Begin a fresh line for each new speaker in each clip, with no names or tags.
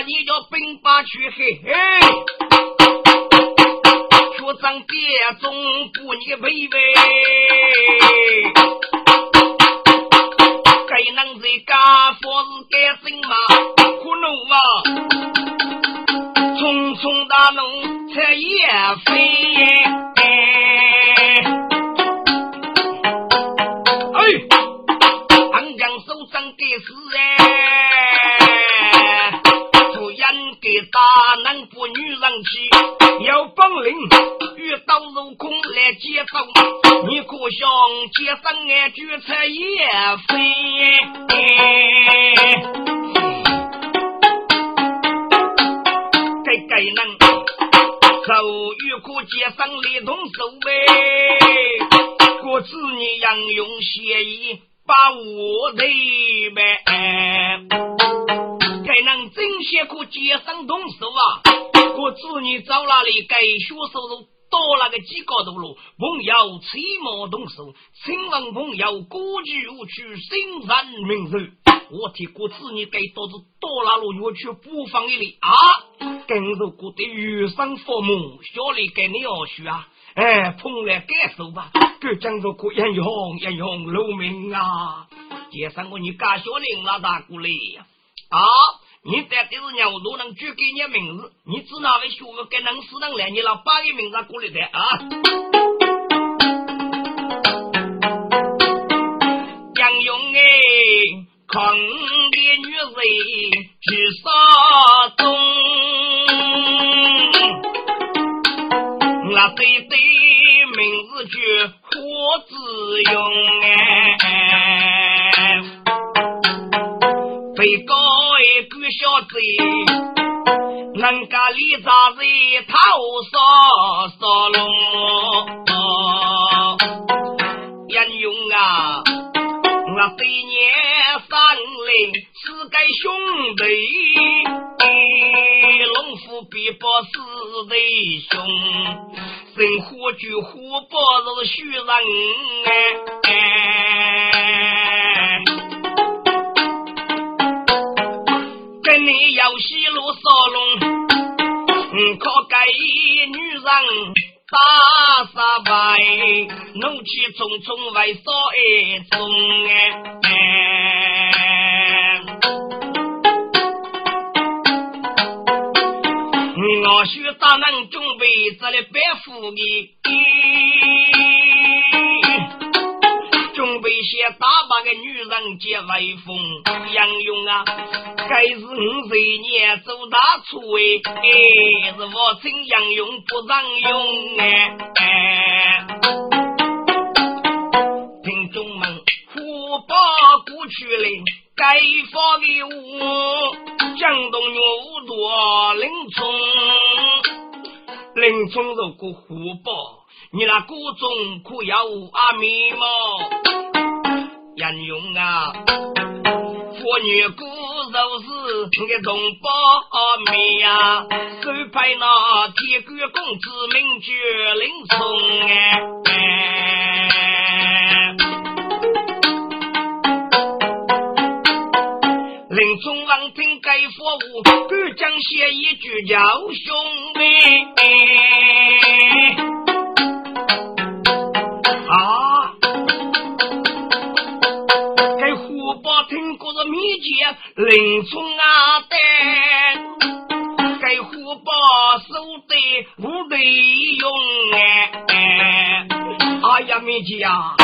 你叫兵把去嘿嘿，说咱别总不你妹妹，俺举菜也飞？该该能手与可接上连同手呗，我子你杨勇协议。把我的呗，该能真些可接上动手啊！我子女找哪里该学收入多那个几个多路，朋友催忙动手，请问朋友过去无去心善明寿，我替我子女该多子多拉路我去补放一里啊！跟着过的余生父母，小李给你要学啊！哎，碰来感受吧，这讲着个英雄英雄露命啊！接上我你家小林老大过来呀！啊，你在这是鸟都能举给你名字，你指哪位学问跟能死能来？你老八个名字过来的啊！杨勇哎，抗的女人去杀中，那对对。名字叫火子用哎，被告一个小子，能干里杂子头烧烧龙，英勇啊！我对年三零是个兄弟，龙虎比不是弟兄。生活就活不是虚人哎，跟你要西路烧龙，靠该女人打杀白，怒气冲冲为少一种哎。我需大能准备这里白富的，些大把个女人接威风，杨勇啊，该是五十年走大厨哎，是我请杨勇不让用哎，听众们，虎豹过去了。该发的我，江东牛多林冲，林冲如果虎豹，你那谷中可要阿弥吗？杨勇啊，妇女骨肉是你的同胞阿弥呀，手拍那铁杆公子名绝林冲哎。林冲王听该佛物，敢讲写一句叫兄弟过的秘诀，林冲啊的，该虎豹手得无得用哎！哎呀，秘籍啊！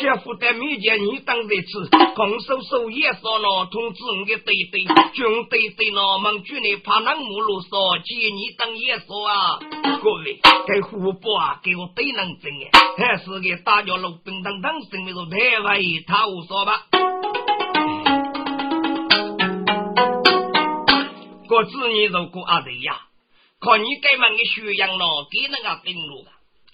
姐夫在面前，你当在此，空手手也说了，通知我的弟弟，军队队呢，们军内怕那木路说，见你当也说啊，各位，该虎豹啊，给我对能真哎，还是给大家路兵当当，生命中太外他无说吧。我子女如果阿对呀，看你该门的学养咯，给那个登录。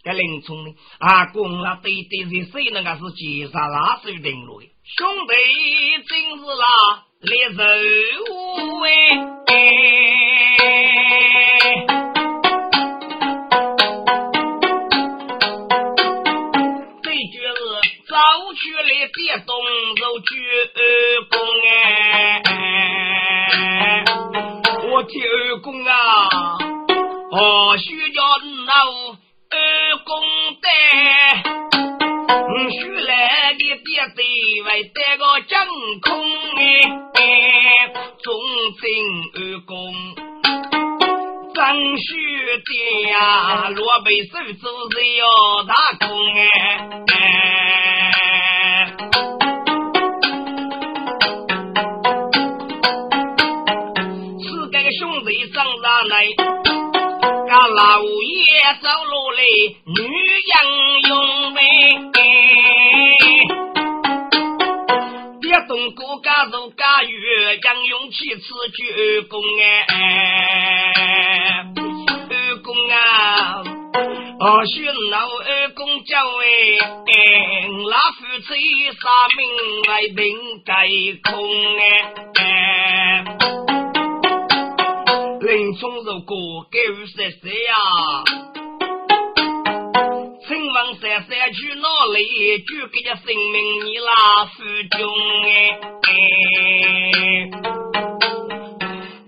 这林冲呢？阿公啊，对对是谁那个是劫杀拉手定路的？兄弟真是啦，烈肉哎！这就是早去去来别动手鞠躬哎，我替二公啊，哦，需要老二公的，你需来的别对外带个真空哎，忠贞二公。张须的呀，罗背手走是要打工哎，四个兄弟上上来，俺老爷走路来，女英勇呗，别动国家做家园，英勇气持举公哎。我寻老二公叫哎，老夫妻杀命来定盖空哎。林冲如果给予十岁呀，请问三三去哪里？就给他性命你老夫中哎。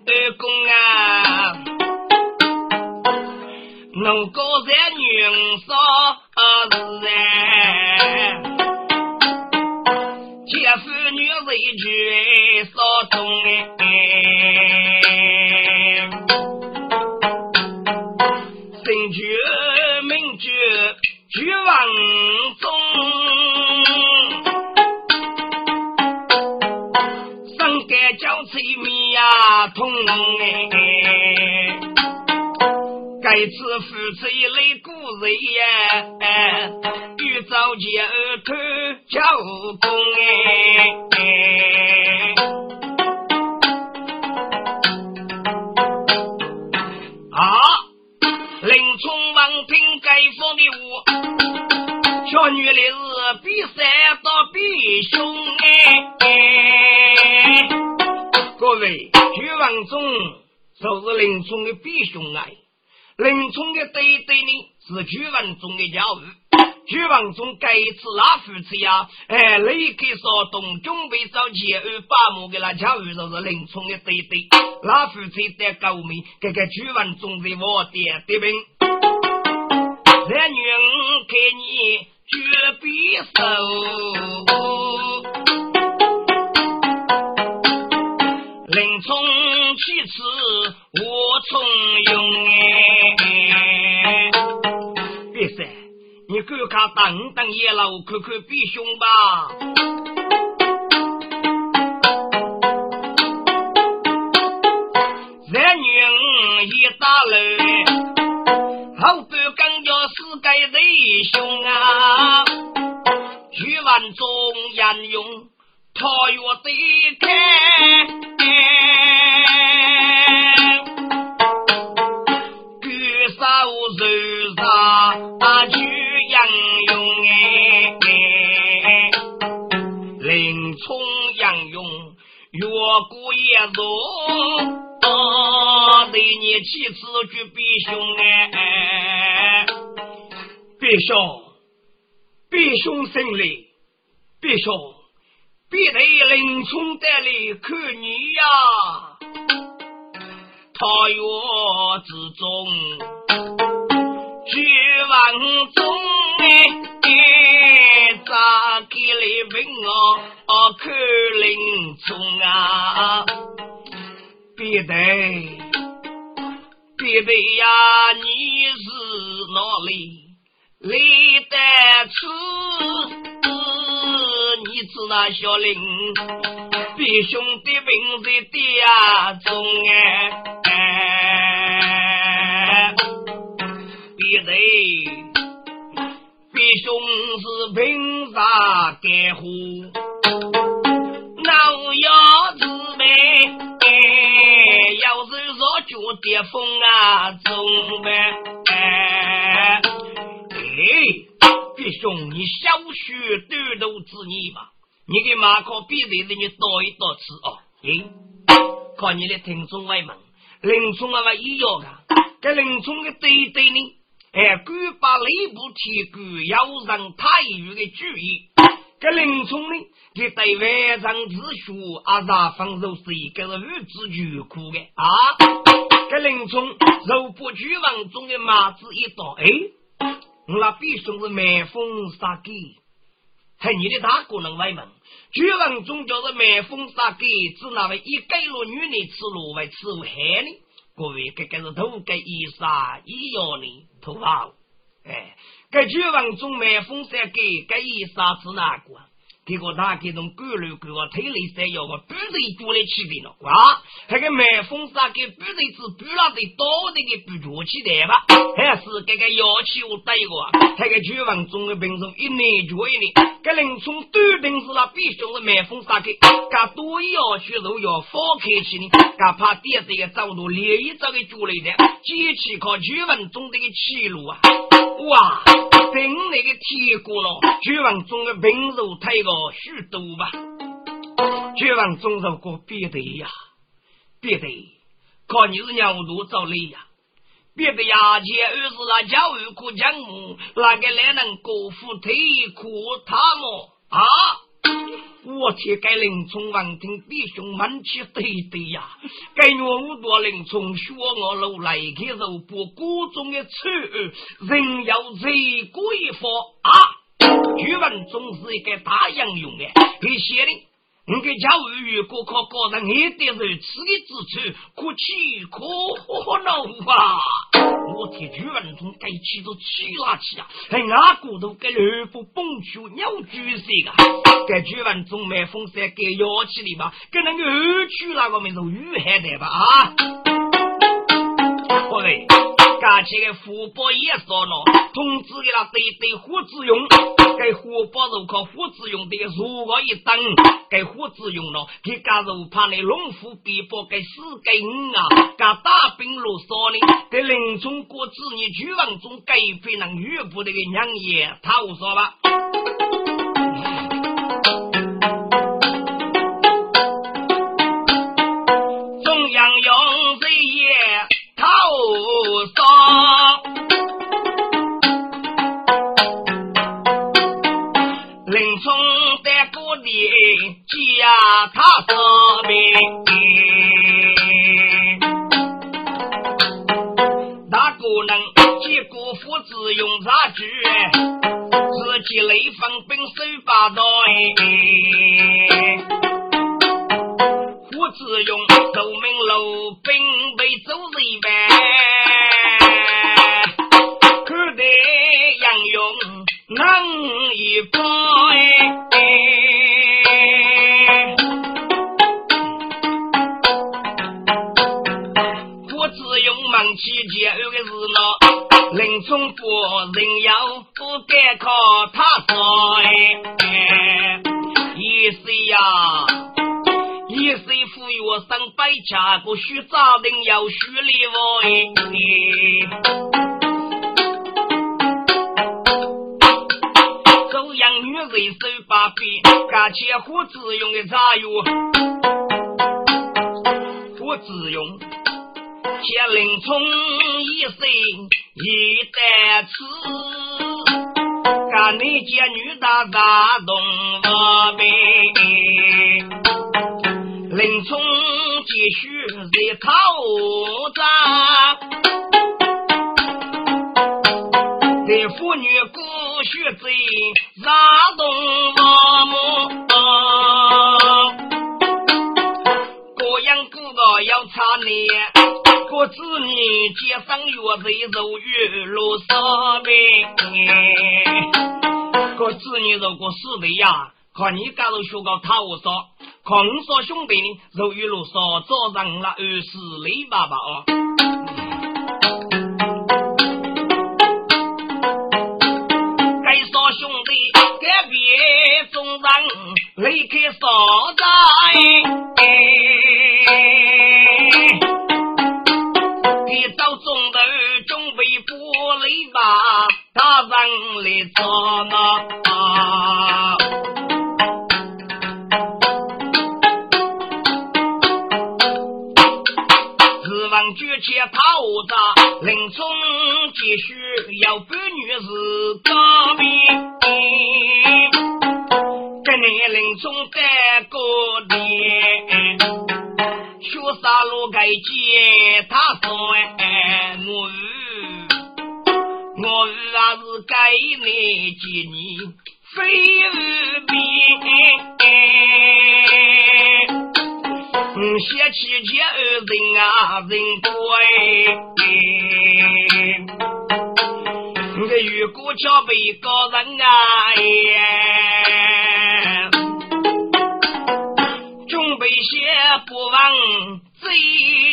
二公啊！能够在女少是哎，姐夫女为举少中哎哎，该叫催米呀通哎。该次夫妻泪故人呀，欲早结儿头叫公哎。啊，林冲王听该封的话，小女的是比三到比凶哎。徐王忠就是林冲的比兄哎。林冲的对对呢，是徐文忠的家务。徐文忠该次拉夫妻呀，哎，立刻说动准备找钱二把木给那家务，就是林冲的对对。拉夫妻在高明，这个徐文忠的我爹的兵，男女给你绝匕首。其次我从容哎，别塞，你赶快等等爷老看看比兄吧。男女一打来，后半更叫世界弟兄啊，徐万忠严勇。他若对开，越过一座，对你妻子举比兄哎，比兄，比兄胜利，比兄。必得林冲带来看你呀，桃园之中，举万中哎，咋给来问我看林冲啊？必得必得呀，你是哪里来得此？你知那小林，比兄弟名在地中哎，比谁？比兄是凭啥盖户？那我要自备，要是说脚跌风啊，中呗哎。弟兄，你小学短途之女嘛？你给马考比赛的你多一多次哦。哎，看你的听众外门，林冲啊嘛一样的，这林冲的对对呢，哎，敢把雷部提高，要让太岳的注意，这林冲呢，给对外上之书阿啥方柔是一个是日子巨苦的啊！这林冲肉不巨王中的马子一刀，哎，我那必须是麦风杀给，还你的大哥能外门？巨王中就是麦风杀给，只那位一盖落女的吃路为吃害呢？各位，这个是土盖衣裳一样的头发，哎。这绝望中买风扇给该一啥子哪个？结果他给种狗肉给我推了三要个半日煮来起来了啊！那个买风扇给半日子半拉的到底给不着起来吧？还是这个要求带过？那个绝望中的兵种一年就一年，该林冲短定是那必须是买风扇给，噶多要去都要放开起呢，噶怕电这个走路连一早给煮来的，机器靠绝望中的个气路啊！哇，那个铁锅了，绝望中的兵肉太个许多吧？绝望中如果别的呀，别的靠你是鸟肚找累呀，别的呀，前二是那教育苦讲目，那个来能过富退苦他么啊？我替该林冲王听弟兄们去对对呀，给我五多林冲学我路来给肉不锅中的菜，人要贼过一方啊！据闻中是一个大英雄的，给写的。你给教育如果靠个人一点肉吃的之处，可气可恼啊！我替朱文忠该气都气拉气啊！还俺骨头给二副蹦出鸟居士啊！给朱文忠买风扇给摇起来吧？给那个二区那个名字雨海的吧啊！各位。家起个虎豹也说了，通知给他对对胡子用，给虎豹肉靠胡子用的，如果一等，给胡子用了，给家肉怕你龙虎必报给死给五啊，给大兵落少呢，给林冲过子你举王中给非能岳父那个娘爷，他无说吧。己雷锋兵手把刀胡子用奏明路兵被走一般，可得杨勇能一般。期间有个事呢，林冲夫人要不该靠他服药上百家，不许早定要许礼物走养女人手把柄，干起胡子用的茶药，胡子用。见林冲一生一代痴，干那见女大大动我悲。林冲继续在讨债，在妇女故血在打动我母。各样各个要查你。各子女接上月子肉月落烧饼，我子女如果死的呀，看你家都学个讨烧，看我说兄弟呢，肉月落烧早上那二十里爸爸哦。该说兄弟该别中人离开烧寨。到中头准备不累吧，大人来做啊！他说哎，我我还是该你接你非而嗯，写起这人啊人乖，我如果叫被告人啊耶。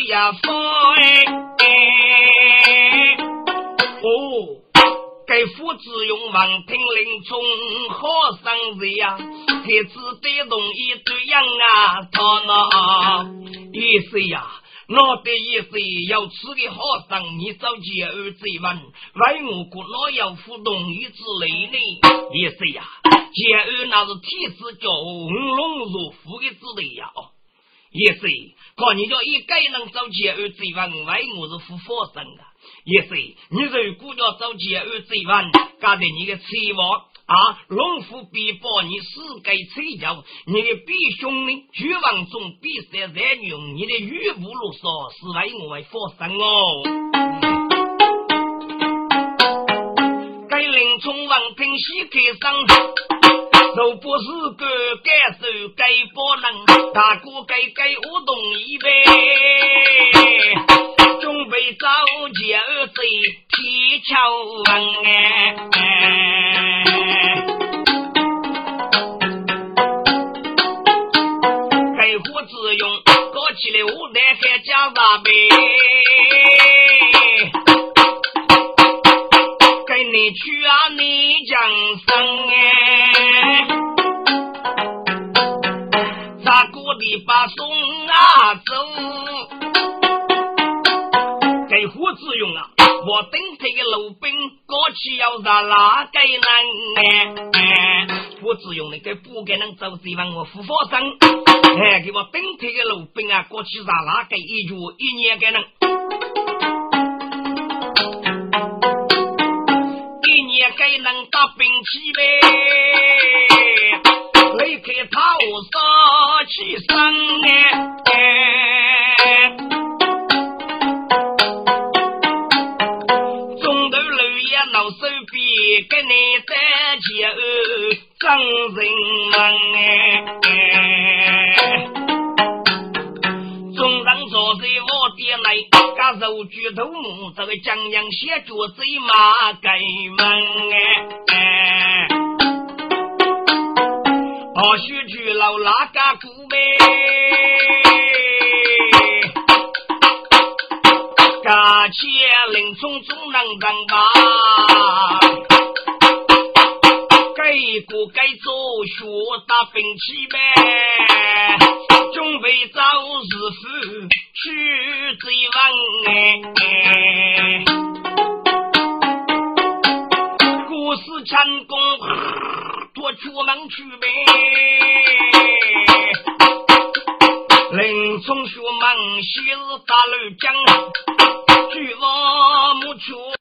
呀风哦，该父子用王听令从好生日呀，孩子得容易这样啊，他那意思呀。我的意思，要吃的好生，你找姐儿追问，为我国哪有互动与之类呢？意思呀，姐儿那是天子叫红龙入虎的之类呀。哦，意思，看你叫一个人找姐儿追问，为我是富佛生的。意思，你如果要找姐儿追问，搞得你的期望。啊！龙虎必报你死该催教，你的弟兄呢？绝望中必杀在用，你的语不如说，是为我为佛生哦。该令从王平西开上，若不是个该受该不能，大哥该该我动一杯，准备找姐儿子提桥哎。起来，我来还加大杯，跟你去啊，你讲声哎，把送啊走？给胡子用啊，我顶这个老兵，过去要杀哪个人呢？胡子用那个不给能走，希望我复活生。哎，给我顶天的路兵啊，过去杀哪个一月一年给能，一年给能打兵器呗，头目，这个江阳写脚贼马盖门哎，二须举老拉个古呗，噶且林冲总能当吧，该过该做学打兵器呗，准备找日夫。去追问哎，故事成功，多出门去呗。林冲学忙，昔日打路江，举望木出。